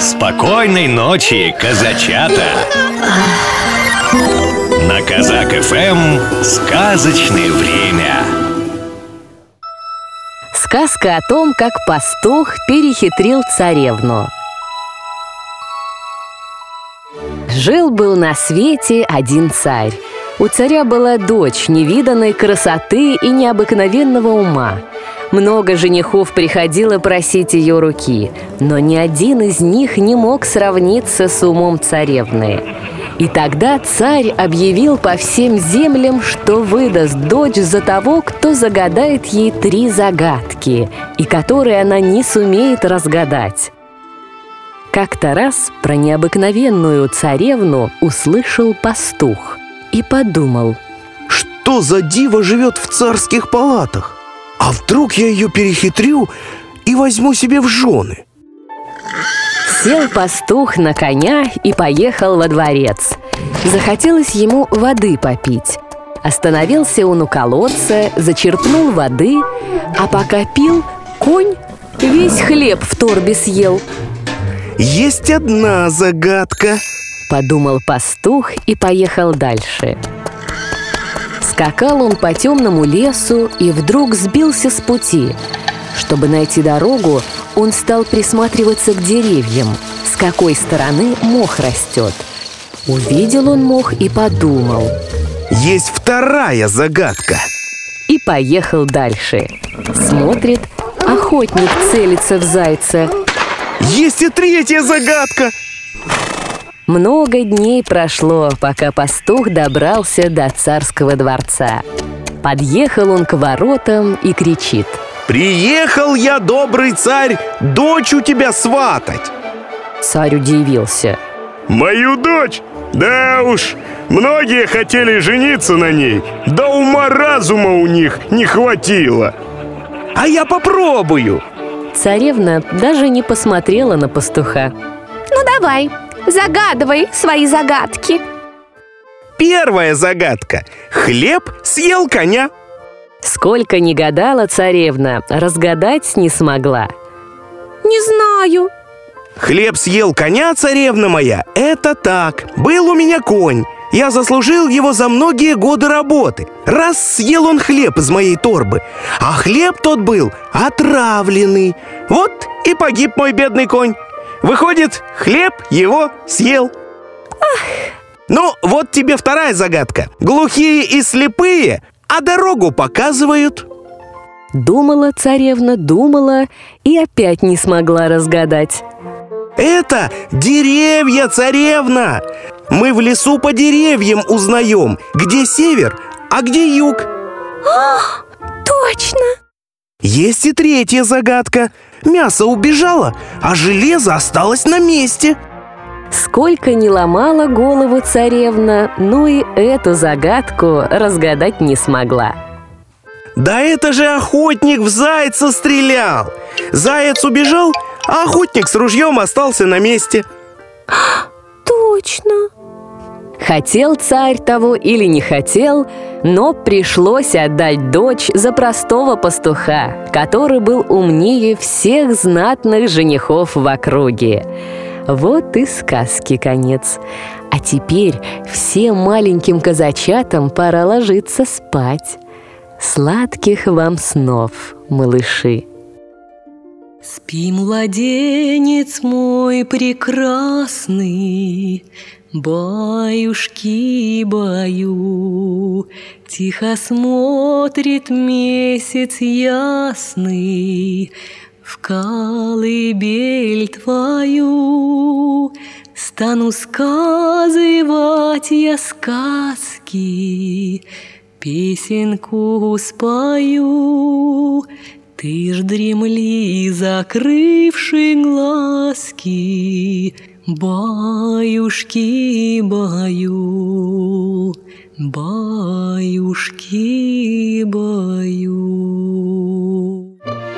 Спокойной ночи, казачата! На Казак ФМ сказочное время. Сказка о том, как пастух перехитрил царевну. Жил-был на свете один царь. У царя была дочь невиданной красоты и необыкновенного ума. Много женихов приходило просить ее руки, но ни один из них не мог сравниться с умом царевны. И тогда царь объявил по всем землям, что выдаст дочь за того, кто загадает ей три загадки, и которые она не сумеет разгадать. Как-то раз про необыкновенную царевну услышал пастух и подумал. Что за диво живет в царских палатах? А вдруг я ее перехитрю и возьму себе в жены? Сел пастух на коня и поехал во дворец. Захотелось ему воды попить. Остановился он у колодца, зачерпнул воды, а пока пил, конь весь хлеб в торбе съел. Есть одна загадка Подумал пастух и поехал дальше. Скакал он по темному лесу и вдруг сбился с пути. Чтобы найти дорогу, он стал присматриваться к деревьям, с какой стороны мох растет. Увидел он мох и подумал. Есть вторая загадка И поехал дальше. Смотрит, охотник целится в зайца. Есть и третья загадка Много дней прошло, пока пастух добрался до царского дворца. Подъехал он к воротам и кричит. Приехал я, добрый царь, дочь у тебя сватать Царь удивился. Мою дочь? Да уж, многие хотели жениться на ней, да ума разума у них не хватило. А я попробую Царевна даже не посмотрела на пастуха. Ну давай, загадывай свои загадки. Первая загадка Хлеб съел коня Сколько ни гадала царевна, разгадать не смогла. Не знаю. Хлеб съел коня, царевна моя, это так. Был у меня конь. Я заслужил его за многие годы работы. Раз съел он хлеб из моей торбы, а хлеб тот был отравленный. Вот и погиб мой бедный конь. Выходит, хлеб его съел. Ну, вот тебе вторая загадка. Глухие и слепые, а дорогу показывают. Думала царевна, думала и опять не смогла разгадать. Это деревья, царевна! Мы в лесу по деревьям узнаем, где север, а где юг. Точно. Есть и третья загадка. Мясо убежало, а железо осталось на месте. Сколько не ломала голову царевна, ну и эту загадку разгадать не смогла. Да это же охотник в зайца стрелял. Заяц убежал, а охотник с ружьем остался на месте. Точно. Хотел царь того или не хотел, но пришлось отдать дочь за простого пастуха, который был умнее всех знатных женихов в округе. Вот и сказки конец. А теперь всем маленьким казачатам пора ложиться спать. Сладких вам снов, малыши! Спи, младенец мой прекрасный, Баюшки, баю, Тихо смотрит месяц ясный В колыбель твою. Стану сказывать я сказки, Песенку спою, Ты ж дремли, закрывши глазки, Баюшки, баю, баюшки, баю.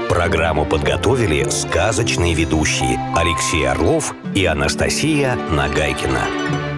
Программу подготовили сказочные ведущие Алексей Орлов и Анастасия Нагайкина.